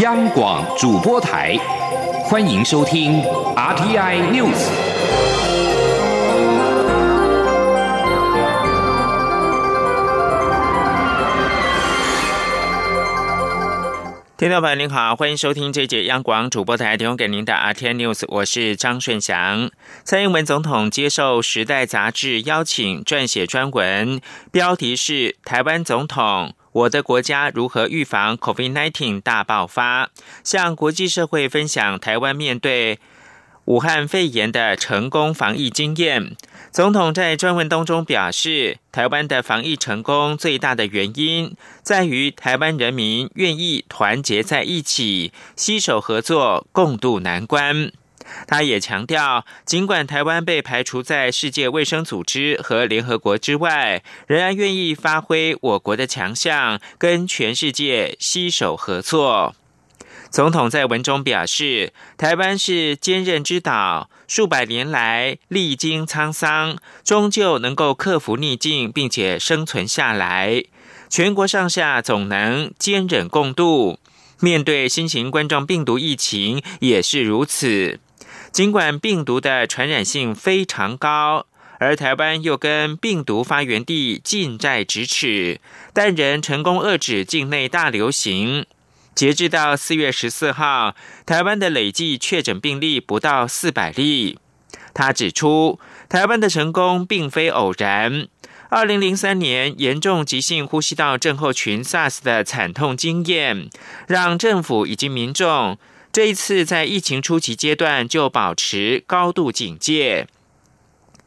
央广主播台，欢迎收听 RTI News。听众朋友您好，欢迎收听这节央广主播台提供给您的 RTI News，我是张顺祥。蔡英文总统接受《时代》杂志邀请撰写专文，标题是《台湾总统：我的国家如何预防 COVID-19 大爆发》，向国际社会分享台湾面对武汉肺炎的成功防疫经验。总统在专文当中表示，台湾的防疫成功最大的原因在于台湾人民愿意团结在一起，携手合作，共度难关。他也强调，尽管台湾被排除在世界卫生组织和联合国之外，仍然愿意发挥我国的强项，跟全世界携手合作。总统在文中表示，台湾是坚韧之岛，数百年来历经沧桑，终究能够克服逆境，并且生存下来。全国上下总能坚忍共度。面对新型冠状病毒疫情也是如此。尽管病毒的传染性非常高，而台湾又跟病毒发源地近在咫尺，但仍成功遏制境内大流行。截至到四月十四号，台湾的累计确诊病例不到四百例。他指出，台湾的成功并非偶然。二零零三年严重急性呼吸道症候群 SARS 的惨痛经验，让政府以及民众这一次在疫情初期阶段就保持高度警戒，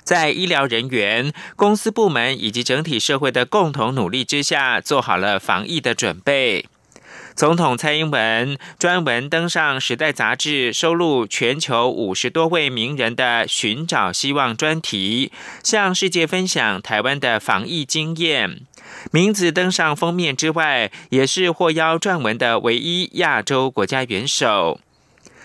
在医疗人员、公司部门以及整体社会的共同努力之下，做好了防疫的准备。总统蔡英文专文登上《时代》杂志，收录全球五十多位名人的“寻找希望”专题，向世界分享台湾的防疫经验。名字登上封面之外，也是获邀撰文的唯一亚洲国家元首。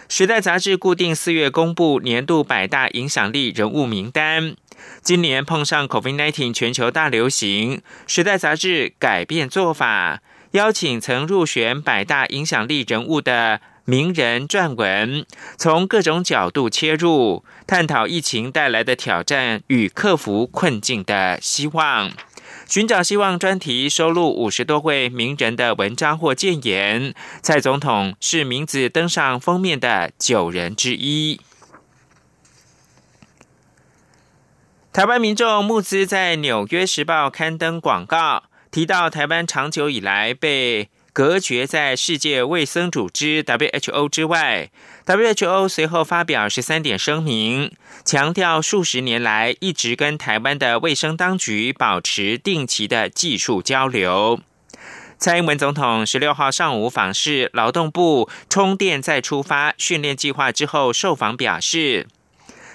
《时代》杂志固定四月公布年度百大影响力人物名单，今年碰上 COVID-19 全球大流行，《时代》杂志改变做法。邀请曾入选百大影响力人物的名人撰文，从各种角度切入，探讨疫情带来的挑战与克服困境的希望。寻找希望专题收录五十多位名人的文章或建言，蔡总统是名字登上封面的九人之一。台湾民众募资在《纽约时报》刊登广告。提到台湾长久以来被隔绝在世界卫生组织 WHO 之外，WHO 随后发表十三点声明，强调数十年来一直跟台湾的卫生当局保持定期的技术交流。蔡英文总统十六号上午访视劳动部充电再出发训练计划之后，受访表示。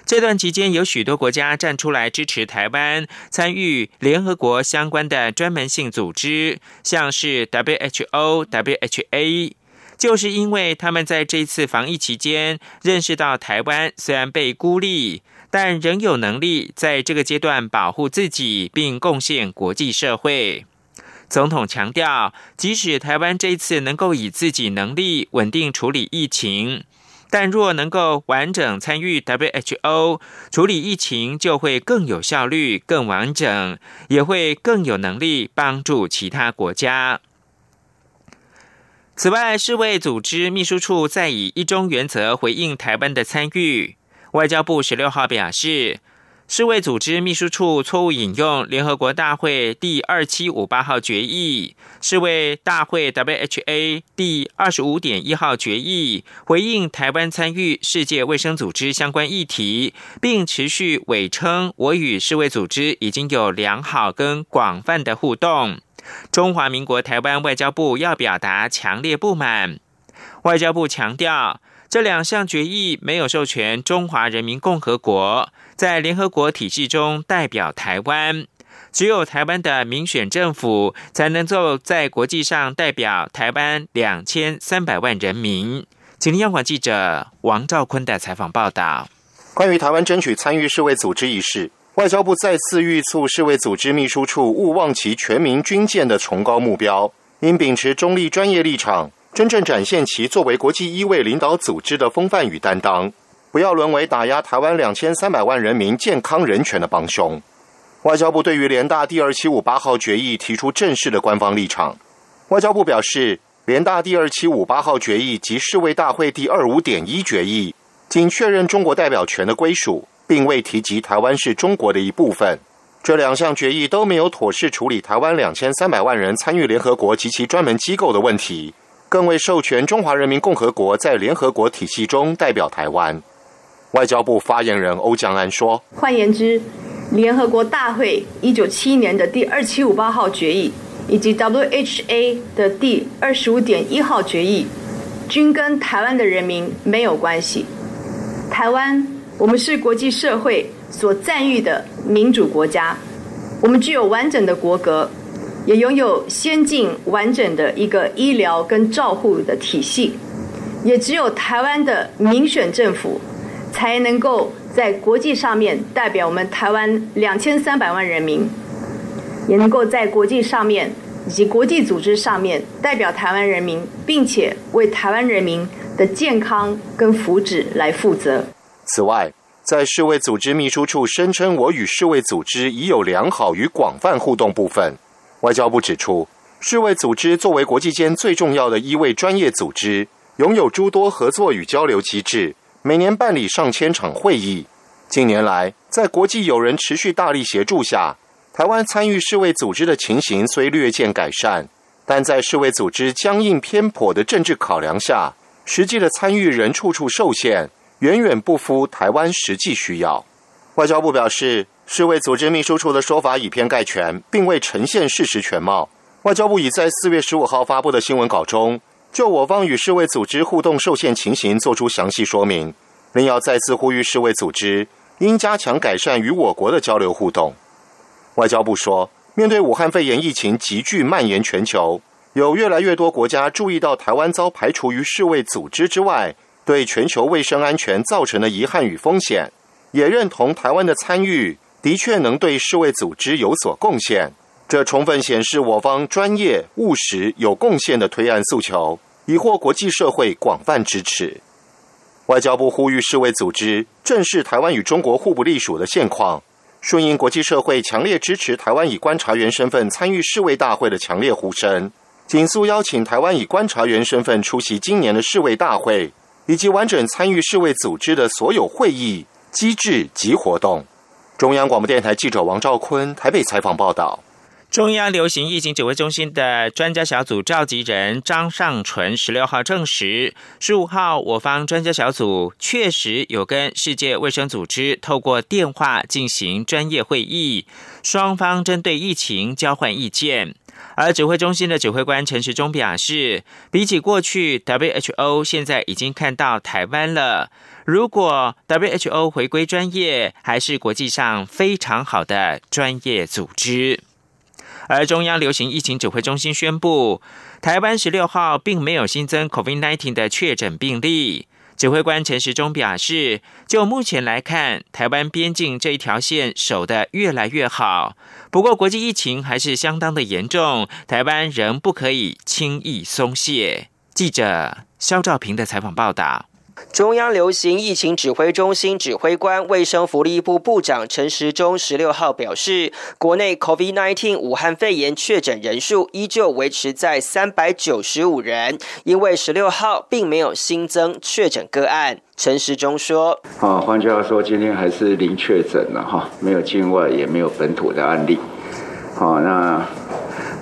这段期间，有许多国家站出来支持台湾参与联合国相关的专门性组织，像是 WHO、WHA，就是因为他们在这次防疫期间认识到台湾虽然被孤立，但仍有能力在这个阶段保护自己，并贡献国际社会。总统强调，即使台湾这次能够以自己能力稳定处理疫情。但若能够完整参与 WHO 处理疫情，就会更有效率、更完整，也会更有能力帮助其他国家。此外，世卫组织秘书处再以一中原则回应台湾的参与。外交部十六号表示。世卫组织秘书处错误引用联合国大会第二七五八号决议，世卫大会 （WHA） 第二十五点一号决议，回应台湾参与世界卫生组织相关议题，并持续伪称我与世卫组织已经有良好跟广泛的互动。中华民国台湾外交部要表达强烈不满。外交部强调，这两项决议没有授权中华人民共和国。在联合国体系中代表台湾，只有台湾的民选政府才能够在国际上代表台湾两千三百万人民。请听央广记者王兆坤的采访报道。关于台湾争取参与世卫组织一事，外交部再次预促世卫组织秘书处勿忘其全民军舰的崇高目标，应秉持中立专业立场。真正展现其作为国际医卫领导组织的风范与担当，不要沦为打压台湾两千三百万人民健康人权的帮凶。外交部对于联大第二七五八号决议提出正式的官方立场。外交部表示，联大第二七五八号决议及世卫大会第二五点一决议，仅确认中国代表权的归属，并未提及台湾是中国的一部分。这两项决议都没有妥善处理台湾两千三百万人参与联合国及其专门机构的问题，更未授权中华人民共和国在联合国体系中代表台湾。外交部发言人欧江安说：“换言之。”联合国大会一九七一年的第二七五八号决议，以及 WHA 的第二十五点一号决议，均跟台湾的人民没有关系。台湾，我们是国际社会所赞誉的民主国家，我们具有完整的国格，也拥有先进完整的一个医疗跟照护的体系，也只有台湾的民选政府才能够。在国际上面代表我们台湾两千三百万人民，也能够在国际上面以及国际组织上面代表台湾人民，并且为台湾人民的健康跟福祉来负责。此外，在世卫组织秘书处声称我与世卫组织已有良好与广泛互动部分，外交部指出，世卫组织作为国际间最重要的一位专业组织，拥有诸多合作与交流机制。每年办理上千场会议。近年来，在国际友人持续大力协助下，台湾参与世卫组织的情形虽略见改善，但在世卫组织僵硬偏颇的政治考量下，实际的参与人处处受限，远远不符台湾实际需要。外交部表示，世卫组织秘书处的说法以偏概全，并未呈现事实全貌。外交部已在四月十五号发布的新闻稿中。就我方与世卫组织互动受限情形作出详细说明，另要再次呼吁世卫组织应加强改善与我国的交流互动。外交部说，面对武汉肺炎疫情急剧蔓延全球，有越来越多国家注意到台湾遭排除于世卫组织之外，对全球卫生安全造成的遗憾与风险，也认同台湾的参与的确能对世卫组织有所贡献。这充分显示我方专业、务实、有贡献的推案诉求，已获国际社会广泛支持。外交部呼吁世卫组织正视台湾与中国互不隶属的现况，顺应国际社会强烈支持台湾以观察员身份参与世卫大会的强烈呼声，紧速邀请台湾以观察员身份出席今年的世卫大会，以及完整参与世卫组织的所有会议、机制及活动。中央广播电台记者王兆坤台北采访报道。中央流行疫情指挥中心的专家小组召集人张尚纯十六号证实，十五号我方专家小组确实有跟世界卫生组织透过电话进行专业会议，双方针对疫情交换意见。而指挥中心的指挥官陈时中表示，比起过去，WHO 现在已经看到台湾了。如果 WHO 回归专业，还是国际上非常好的专业组织。而中央流行疫情指挥中心宣布，台湾十六号并没有新增 COVID-19 的确诊病例。指挥官陈时中表示，就目前来看，台湾边境这一条线守得越来越好。不过，国际疫情还是相当的严重，台湾仍不可以轻易松懈。记者肖兆平的采访报道。中央流行疫情指挥中心指挥官、卫生福利部部长陈时中十六号表示，国内 COVID-19 武汉肺炎确诊人数依旧维持在三百九十五人，因为十六号并没有新增确诊个案。陈时中说：“啊，换句话说，今天还是零确诊了哈，没有境外，也没有本土的案例。好，那。”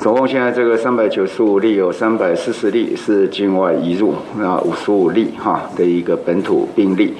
总共现在这个三百九十五例，有三百四十例是境外移入，那五十五例哈的一个本土病例。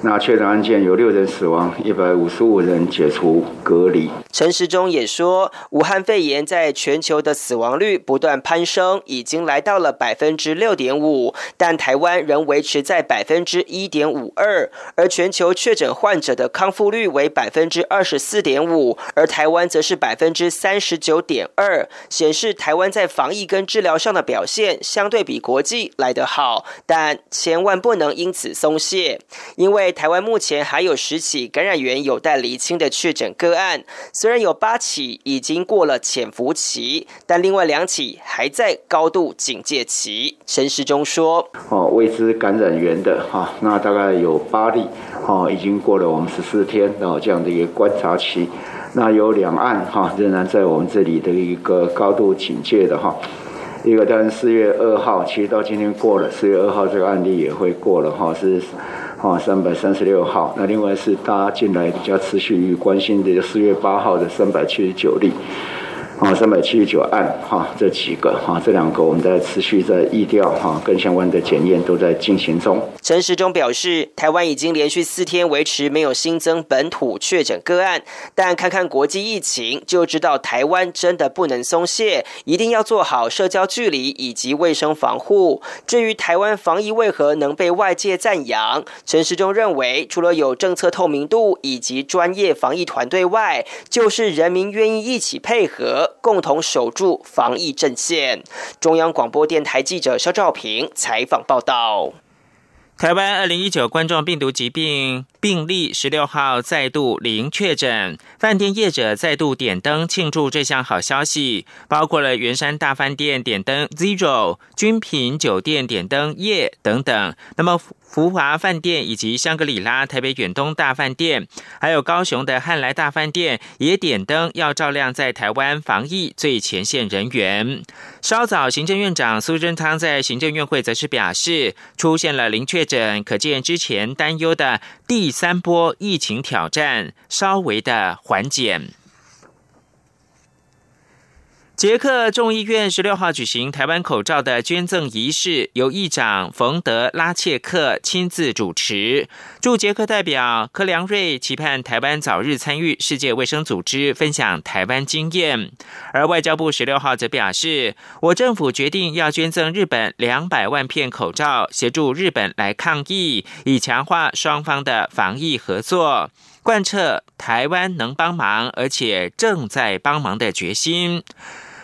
那确诊案件有六人死亡，一百五十五人解除隔离。陈时中也说，武汉肺炎在全球的死亡率不断攀升，已经来到了百分之六点五，但台湾仍维持在百分之一点五二，而全球确诊患者的康复率为百分之二十四点五，而台湾则是百分之三十九点二，显示台湾在防疫跟治疗上的表现相对比国际来得好，但千万不能因此松懈，因为台湾目前还有十起感染源有待厘清的确诊个案，虽然有八起已经过了潜伏期，但另外两起还在高度警戒期。陈时中说：“哦，未知感染源的哈，那大概有八例，哦，已经过了我们十四天哦这样的一个观察期。那有两岸哈仍然在我们这里的一个高度警戒的哈。一个当然四月二号，其实到今天过了四月二号这个案例也会过了哈是。”哦，三百三十六号。那另外是大家近来比较持续关心的四月八号的三百七十九例。啊，三百七十九案，哈，这几个，哈，这两个我们在持续在疫调，哈，跟相关的检验都在进行中。陈时中表示，台湾已经连续四天维持没有新增本土确诊个案，但看看国际疫情，就知道台湾真的不能松懈，一定要做好社交距离以及卫生防护。至于台湾防疫为何能被外界赞扬，陈时中认为，除了有政策透明度以及专业防疫团队外，就是人民愿意一起配合。共同守住防疫阵线。中央广播电台记者肖兆平采访报道。台湾二零一九冠状病毒疾病病例十六号再度零确诊，饭店业者再度点灯庆祝这项好消息，包括了圆山大饭店点灯 Zero、君品酒店点灯夜等等。那么。福华饭店以及香格里拉、台北远东大饭店，还有高雄的汉来大饭店也点灯，要照亮在台湾防疫最前线人员。稍早，行政院长苏贞昌在行政院会则是表示，出现了零确诊，可见之前担忧的第三波疫情挑战稍微的缓解。捷克众议院十六号举行台湾口罩的捐赠仪式，由议长冯德拉切克亲自主持。驻捷克代表柯良瑞期盼台湾早日参与世界卫生组织，分享台湾经验。而外交部十六号则表示，我政府决定要捐赠日本两百万片口罩，协助日本来抗疫，以强化双方的防疫合作，贯彻台湾能帮忙，而且正在帮忙的决心。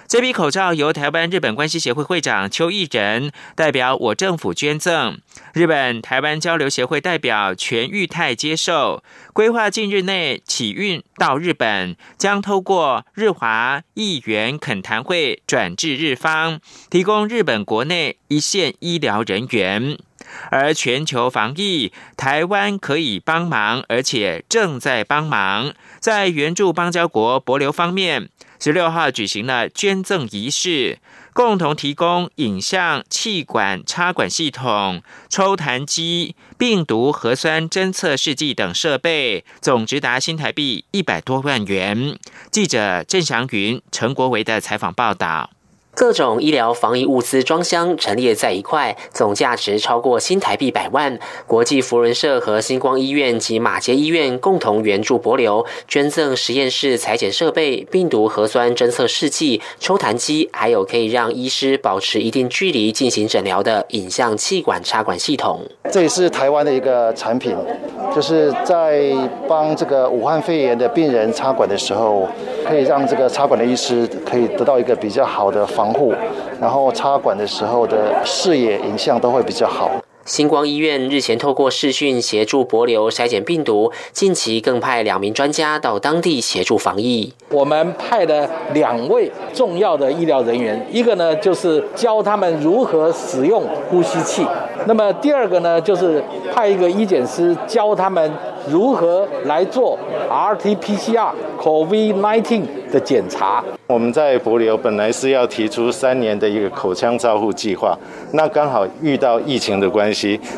这批口罩由台湾日本关系协会会长邱义仁代表我政府捐赠，日本台湾交流协会代表全玉泰接受，规划近日内起运到日本，将透过日华议员恳谈会转至日方，提供日本国内一线医疗人员。而全球防疫，台湾可以帮忙，而且正在帮忙，在援助邦交国博流方面。十六号举行了捐赠仪式，共同提供影像、气管插管系统、抽痰机、病毒核酸侦测试剂等设备，总值达新台币一百多万元。记者郑祥云、陈国维的采访报道。各种医疗防疫物资装箱陈列在一块，总价值超过新台币百万。国际福人社和星光医院及马街医院共同援助博流，捐赠实验室裁剪设备、病毒核酸侦测试剂、抽痰机，还有可以让医师保持一定距离进行诊疗的影像气管插管系统。这也是台湾的一个产品，就是在帮这个武汉肺炎的病人插管的时候，可以让这个插管的医师可以得到一个比较好的防。防护，然后插管的时候的视野影像都会比较好。星光医院日前透过视讯协助博流筛检病毒，近期更派两名专家到当地协助防疫。我们派了两位重要的医疗人员，一个呢就是教他们如何使用呼吸器，那么第二个呢就是派一个医检师教他们。如何来做 RT-PCR COVID-19 的检查？我们在博流本来是要提出三年的一个口腔照护计划，那刚好遇到疫情的关系，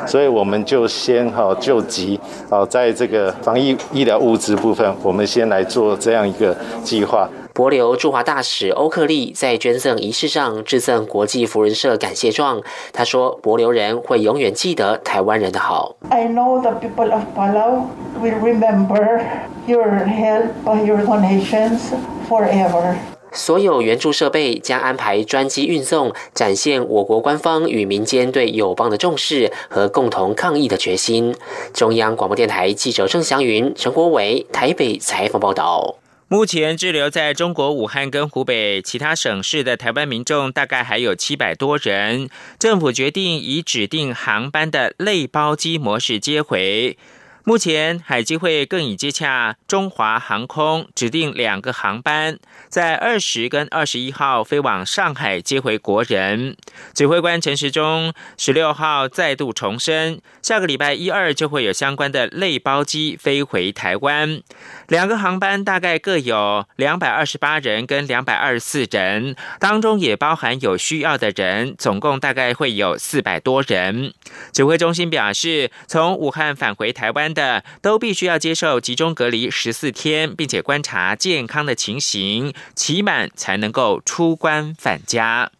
所以我们就先哈救急哦，在这个防疫医疗物资部分，我们先来做这样一个计划。博流驻华大使欧克利在捐赠仪式上致赠国际福人社感谢状。他说：“博流人会永远记得台湾人的好。” I know the people of Palau will remember your help and your donations forever. 所有援助设备将安排专机运送，展现我国官方与民间对友邦的重视和共同抗疫的决心。中央广播电台记者郑祥云、陈国伟台北采访报道。目前滞留在中国武汉跟湖北其他省市的台湾民众大概还有七百多人。政府决定以指定航班的类包机模式接回。目前，海基会更已接洽中华航空，指定两个航班，在二十跟二十一号飞往上海接回国人。指挥官陈时中十六号再度重申，下个礼拜一二就会有相关的类包机飞回台湾。两个航班大概各有两百二十八人跟两百二十四人，当中也包含有需要的人，总共大概会有四百多人。指挥中心表示，从武汉返回台湾。的都必须要接受集中隔离十四天，并且观察健康的情形，期满才能够出关返家。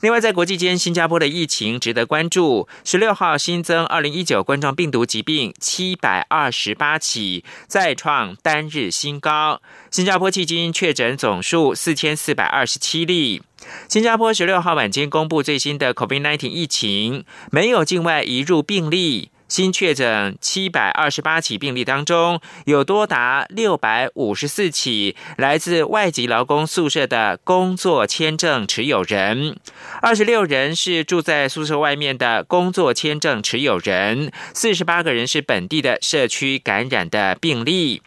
另外，在国际间，新加坡的疫情值得关注。十六号新增二零一九冠状病毒疾病七百二十八起，再创单日新高。新加坡迄今确诊总数四千四百二十七例。新加坡十六号晚间公布最新的 COVID-19 疫情，没有境外移入病例。新确诊七百二十八起病例当中，有多达六百五十四起来自外籍劳工宿舍的工作签证持有人，二十六人是住在宿舍外面的工作签证持有人，四十八个人是本地的社区感染的病例。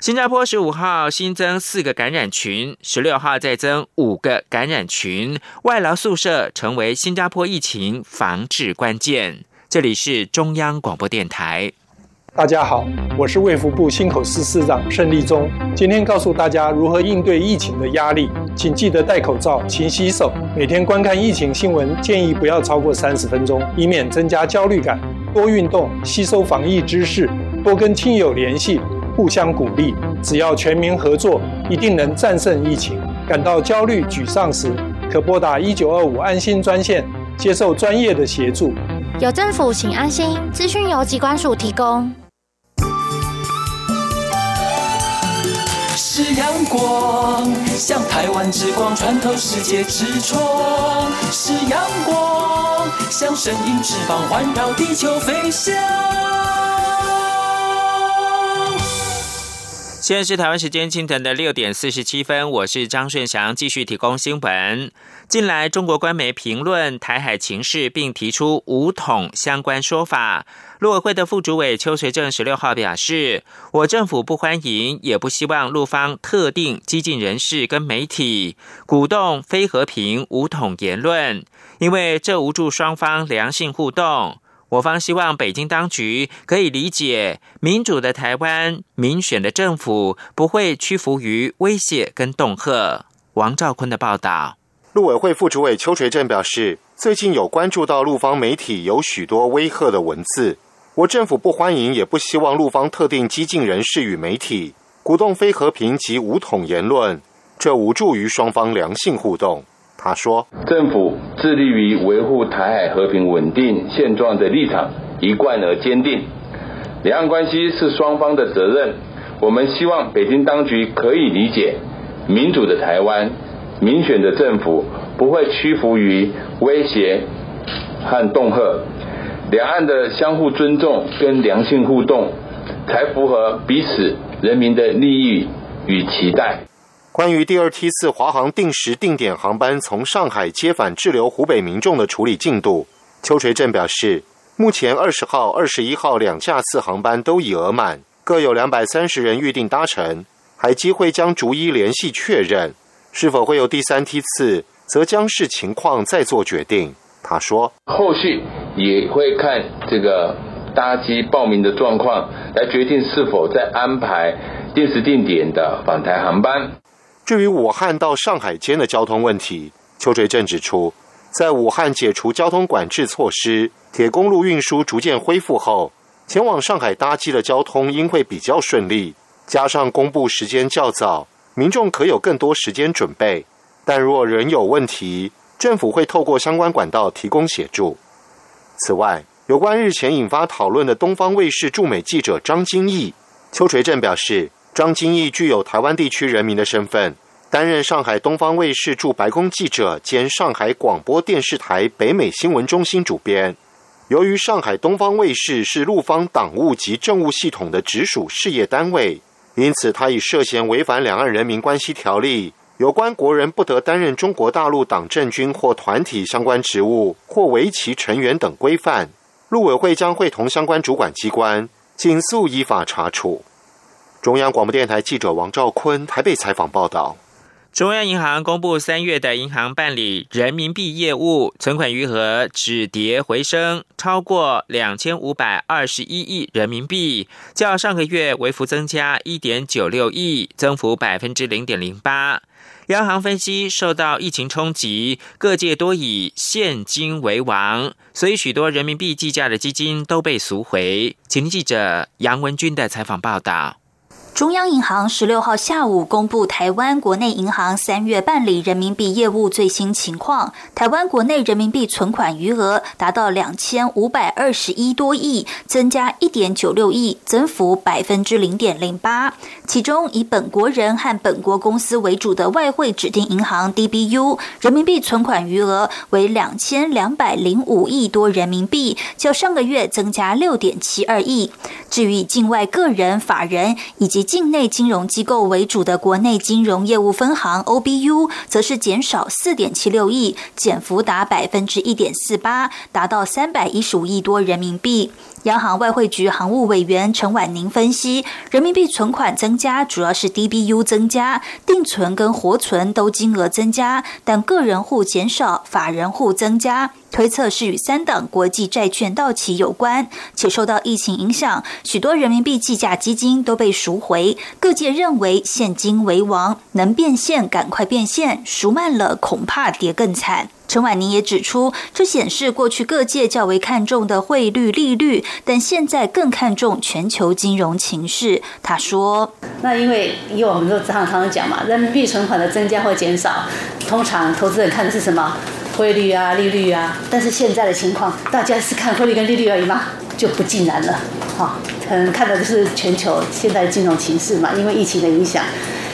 新加坡十五号新增四个感染群，十六号再增五个感染群，外劳宿舍成为新加坡疫情防治关键。这里是中央广播电台。大家好，我是卫福部新口司司长盛立忠。今天告诉大家如何应对疫情的压力，请记得戴口罩、勤洗手。每天观看疫情新闻，建议不要超过三十分钟，以免增加焦虑感。多运动，吸收防疫知识，多跟亲友联系，互相鼓励。只要全民合作，一定能战胜疫情。感到焦虑、沮丧时，可拨打一九二五安心专线，接受专业的协助。有政府，请安心。资讯由机关署提供。是阳光，像台湾之光穿透世界之窗；是阳光，像神鹰翅膀环绕地球飞翔。现在是台湾时间清晨的六点四十七分，我是张顺祥，继续提供新闻。近来，中国官媒评论台海情势，并提出武统相关说法。陆委会的副主委邱垂正十六号表示，我政府不欢迎，也不希望陆方特定激进人士跟媒体鼓动非和平武统言论，因为这无助双方良性互动。我方希望北京当局可以理解，民主的台湾、民选的政府不会屈服于威胁跟恫吓。王兆坤的报道。陆委会副主委邱垂正表示，最近有关注到陆方媒体有许多威吓的文字，我政府不欢迎，也不希望陆方特定激进人士与媒体鼓动非和平及武统言论，这无助于双方良性互动。他说：“政府致力于维护台海和平稳定现状的立场一贯而坚定。两岸关系是双方的责任，我们希望北京当局可以理解，民主的台湾、民选的政府不会屈服于威胁和恫吓。两岸的相互尊重跟良性互动，才符合彼此人民的利益与期待。”关于第二梯次华航定时定点航班从上海接返滞留湖北民众的处理进度，邱垂正表示，目前二十号、二十一号两架次航班都已额满，各有两百三十人预定搭乘，海基会将逐一联系确认，是否会有第三梯次，则将视情况再做决定。他说，后续也会看这个搭机报名的状况，来决定是否再安排定时定点的返台航班。至于武汉到上海间的交通问题，邱垂正指出，在武汉解除交通管制措施，铁公路运输逐渐恢复后，前往上海搭机的交通应会比较顺利。加上公布时间较早，民众可有更多时间准备。但若仍有问题，政府会透过相关管道提供协助。此外，有关日前引发讨论的东方卫视驻美记者张金义，邱垂正表示。张金义具有台湾地区人民的身份，担任上海东方卫视驻白宫记者兼上海广播电视台北美新闻中心主编。由于上海东方卫视是陆方党务及政务系统的直属事业单位，因此他已涉嫌违反《两岸人民关系条例》有关国人不得担任中国大陆党政军或团体相关职务或为其成员等规范。陆委会将会同相关主管机关。尽速依法查处。中央广播电台记者王兆坤台北采访报道。中央银行公布三月的银行办理人民币业务存款余额止跌回升，超过两千五百二十一亿人民币，较上个月微幅增加一点九六亿，增幅百分之零点零八。央行分析，受到疫情冲击，各界多以现金为王，所以许多人民币计价的基金都被赎回。请听记者杨文军的采访报道。中央银行十六号下午公布台湾国内银行三月办理人民币业务最新情况，台湾国内人民币存款余额达到两千五百二十一多亿，增加一点九六亿，增幅百分之零点零八。其中以本国人和本国公司为主的外汇指定银行 DBU 人民币存款余额为两千两百零五亿多人民币，较上个月增加六点七二亿。至于境外个人、法人以及境内金融机构为主的国内金融业务分行 OBU，则是减少四点七六亿，减幅达百分之一点四八，达到三百一十五亿多人民币。央行外汇局行务委员陈婉宁分析，人民币存款增加主要是 DBU 增加，定存跟活存都金额增加，但个人户减少，法人户增加。推测是与三档国际债券到期有关，且受到疫情影响，许多人民币计价基金都被赎回。各界认为现金为王，能变现赶快变现，赎慢了恐怕跌更惨。陈婉宁也指出，这显示过去各界较为看重的汇率利率，但现在更看重全球金融情势。他说：“那因为以往我们都常常讲嘛，人民币存款的增加或减少，通常投资人看的是什么？汇率啊，利率啊。但是现在的情况，大家是看汇率跟利率而已吗？就不尽然了。哈，可能看的就是全球现在金融情势嘛，因为疫情的影响，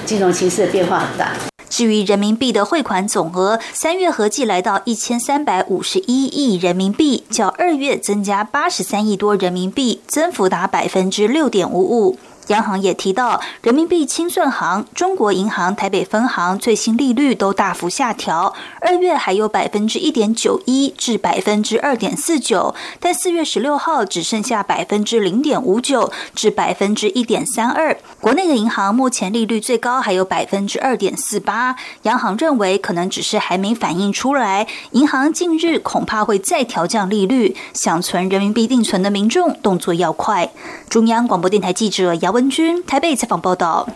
金融情势的变化很大。”至于人民币的汇款总额，三月合计来到一千三百五十一亿人民币，较二月增加八十三亿多人民币，增幅达百分之六点五五。央行也提到，人民币清算行、中国银行台北分行最新利率都大幅下调，二月还有百分之一点九一至百分之二点四九，但四月十六号只剩下百分之零点五九至百分之一点三二。国内的银行目前利率最高还有百分之二点四八，央行认为可能只是还没反映出来，银行近日恐怕会再调降利率，想存人民币定存的民众动作要快。中央广播电台记者姚文君台北采访报道。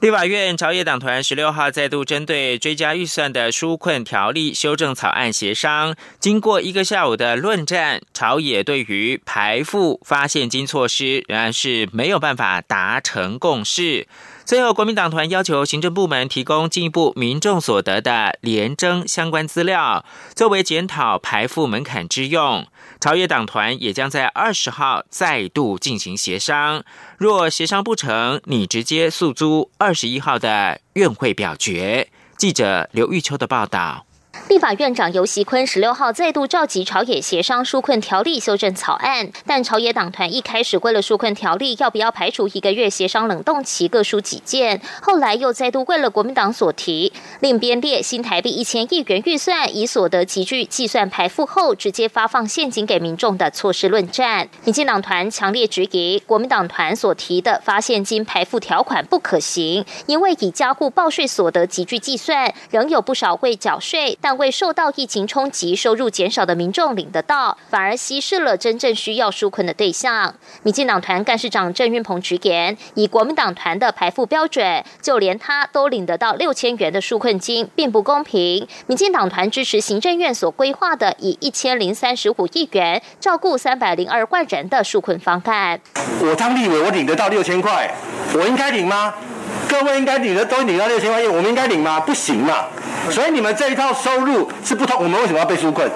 立法院朝野党团十六号再度针对追加预算的纾困条例修正草案协商，经过一个下午的论战，朝野对于排付发现金措施仍然是没有办法达成共识。最后，国民党团要求行政部门提供进一步民众所得的廉征相关资料，作为检讨排付门槛之用。朝野党团也将在二十号再度进行协商，若协商不成，你直接诉诸二十一号的院会表决。记者刘玉秋的报道。立法院长游锡坤十六号再度召集朝野协商纾困条例修正草案，但朝野党团一开始为了纾困条例要不要排除一个月协商冷冻期各抒己见，后来又再度为了国民党所提另编列新台币一千亿元预算，以所得集聚计算排付后直接发放现金给民众的措施论战。民进党团强烈质疑国民党团所提的发现金排付条款不可行，因为以加户报税所得集聚计算，仍有不少未缴税但未受到疫情冲击、收入减少的民众领得到，反而稀释了真正需要纾困的对象。民进党团干事长郑运鹏直言，以国民党团的排付标准，就连他都领得到六千元的纾困金，并不公平。民进党团支持行政院所规划的以一千零三十五亿元照顾三百零二万人的纾困方案。我当立委，我领得到六千块，我应该领吗？各位应该领的都领到六千块钱，我们应该领吗？不行嘛！所以你们这一套收入是不同，我们为什么要被纾困？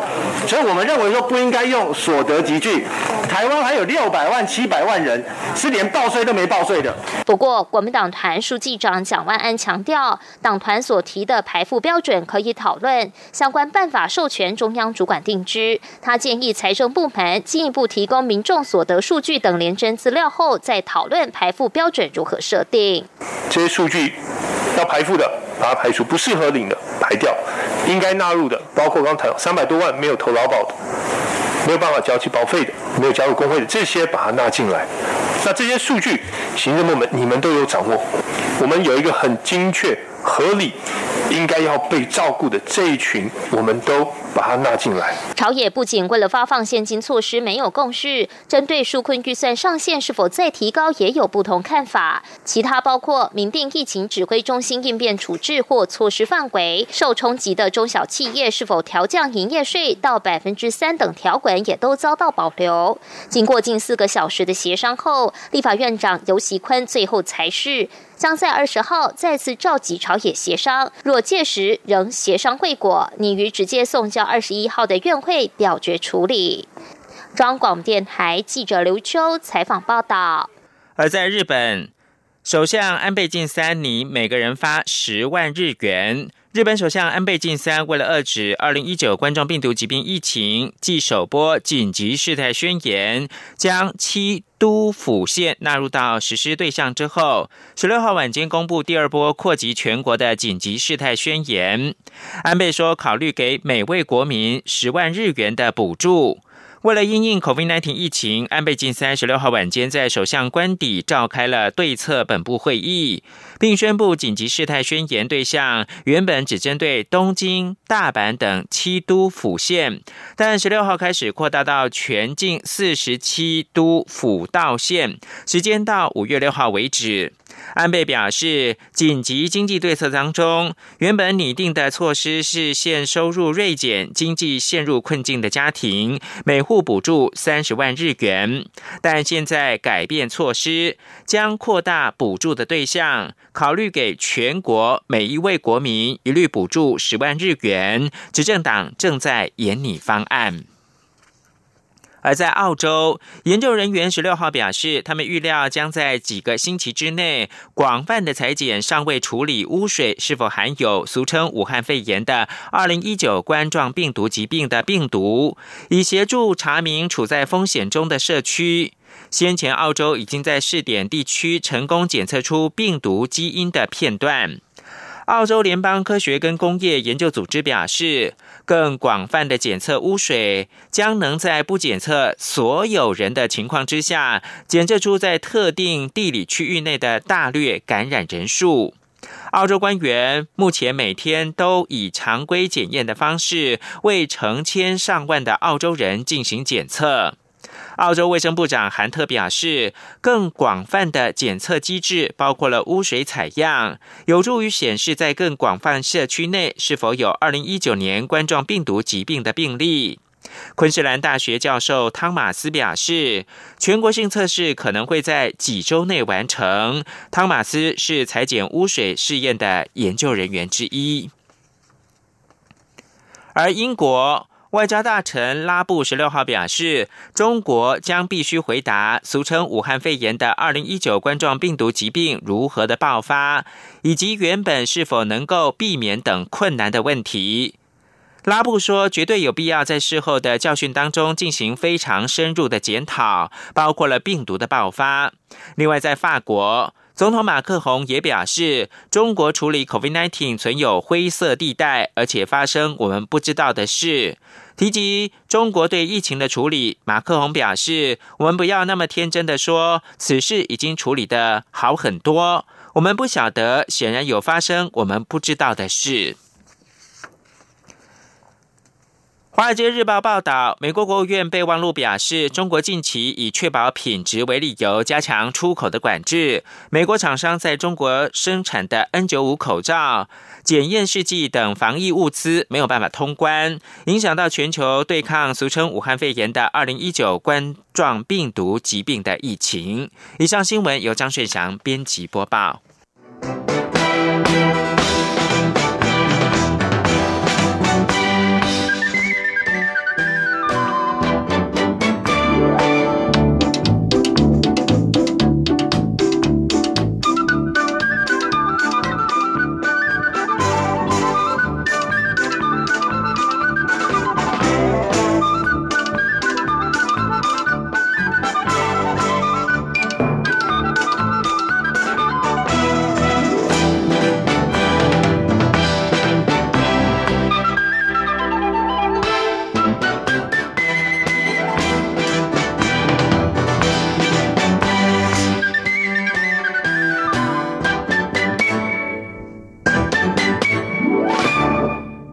所以我们认为说不应该用所得集聚。台湾还有六百万、七百万人是连报税都没报税的。不过，国民党团书记长蒋万安强调，党团所提的排付标准可以讨论，相关办法授权中央主管定之。他建议财政部门进一步提供民众所得数据等廉征资料后，再讨论排付标准如何设定。这些数据要排付的，把它排除；不适合领的，排掉。应该纳入的，包括刚才三百多万没有投劳保的，没有办法交起保费的，没有加入工会的，这些把它纳进来。那这些数据，行政部门你们都有掌握，我们有一个很精确、合理。应该要被照顾的这一群，我们都把它纳进来。朝野不仅为了发放现金措施没有共识，针对纾困预算上限是否再提高也有不同看法。其他包括明定疫情指挥中心应变处置或措施范围，受冲击的中小企业是否调降营业税到百分之三等条款也都遭到保留。经过近四个小时的协商后，立法院长游锡坤最后才是。将在二十号再次召集朝野协商，若届时仍协商未果，拟于直接送交二十一号的院会表决处理。中广电台记者刘秋采访报道。而在日本，首相安倍晋三拟每个人发十万日元。日本首相安倍晋三为了遏制二零一九冠状病毒疾病疫情，继首波紧急事态宣言，将七都府县纳入到实施对象之后，十六号晚间公布第二波扩及全国的紧急事态宣言。安倍说，考虑给每位国民十万日元的补助。为了因应 COVID-19 疫情，安倍晋三十六号晚间在首相官邸召开了对策本部会议，并宣布紧急事态宣言对象原本只针对东京、大阪等七都府县，但十六号开始扩大到全境四十七都府道县，时间到五月六号为止。安倍表示，紧急经济对策当中，原本拟定的措施是现收入锐减、经济陷入困境的家庭每户补助三十万日元，但现在改变措施，将扩大补助的对象，考虑给全国每一位国民一律补助十万日元。执政党正在研拟方案。而在澳洲，研究人员十六号表示，他们预料将在几个星期之内广泛的裁剪尚未处理污水是否含有俗称武汉肺炎的二零一九冠状病毒疾病的病毒，以协助查明处在风险中的社区。先前，澳洲已经在试点地区成功检测出病毒基因的片段。澳洲联邦科学跟工业研究组织表示，更广泛的检测污水将能在不检测所有人的情况之下，检测出在特定地理区域内的大略感染人数。澳洲官员目前每天都以常规检验的方式为成千上万的澳洲人进行检测。澳洲卫生部长韩特表示，更广泛的检测机制包括了污水采样，有助于显示在更广泛社区内是否有2019年冠状病毒疾病的病例。昆士兰大学教授汤马斯表示，全国性测试可能会在几周内完成。汤马斯是裁剪污水试验的研究人员之一，而英国。外交大臣拉布十六号表示，中国将必须回答俗称武汉肺炎的二零一九冠状病毒疾病如何的爆发，以及原本是否能够避免等困难的问题。拉布说，绝对有必要在事后的教训当中进行非常深入的检讨，包括了病毒的爆发。另外，在法国。总统马克宏也表示，中国处理 COVID-19 存有灰色地带，而且发生我们不知道的事。提及中国对疫情的处理，马克宏表示，我们不要那么天真的说此事已经处理的好很多，我们不晓得，显然有发生我们不知道的事。《华尔街日报》报道，美国国务院备忘录表示，中国近期以确保品质为理由，加强出口的管制。美国厂商在中国生产的 N95 口罩、检验试剂等防疫物资没有办法通关，影响到全球对抗俗称武汉肺炎的2019冠状病毒疾病的疫情。以上新闻由张顺祥编辑播报。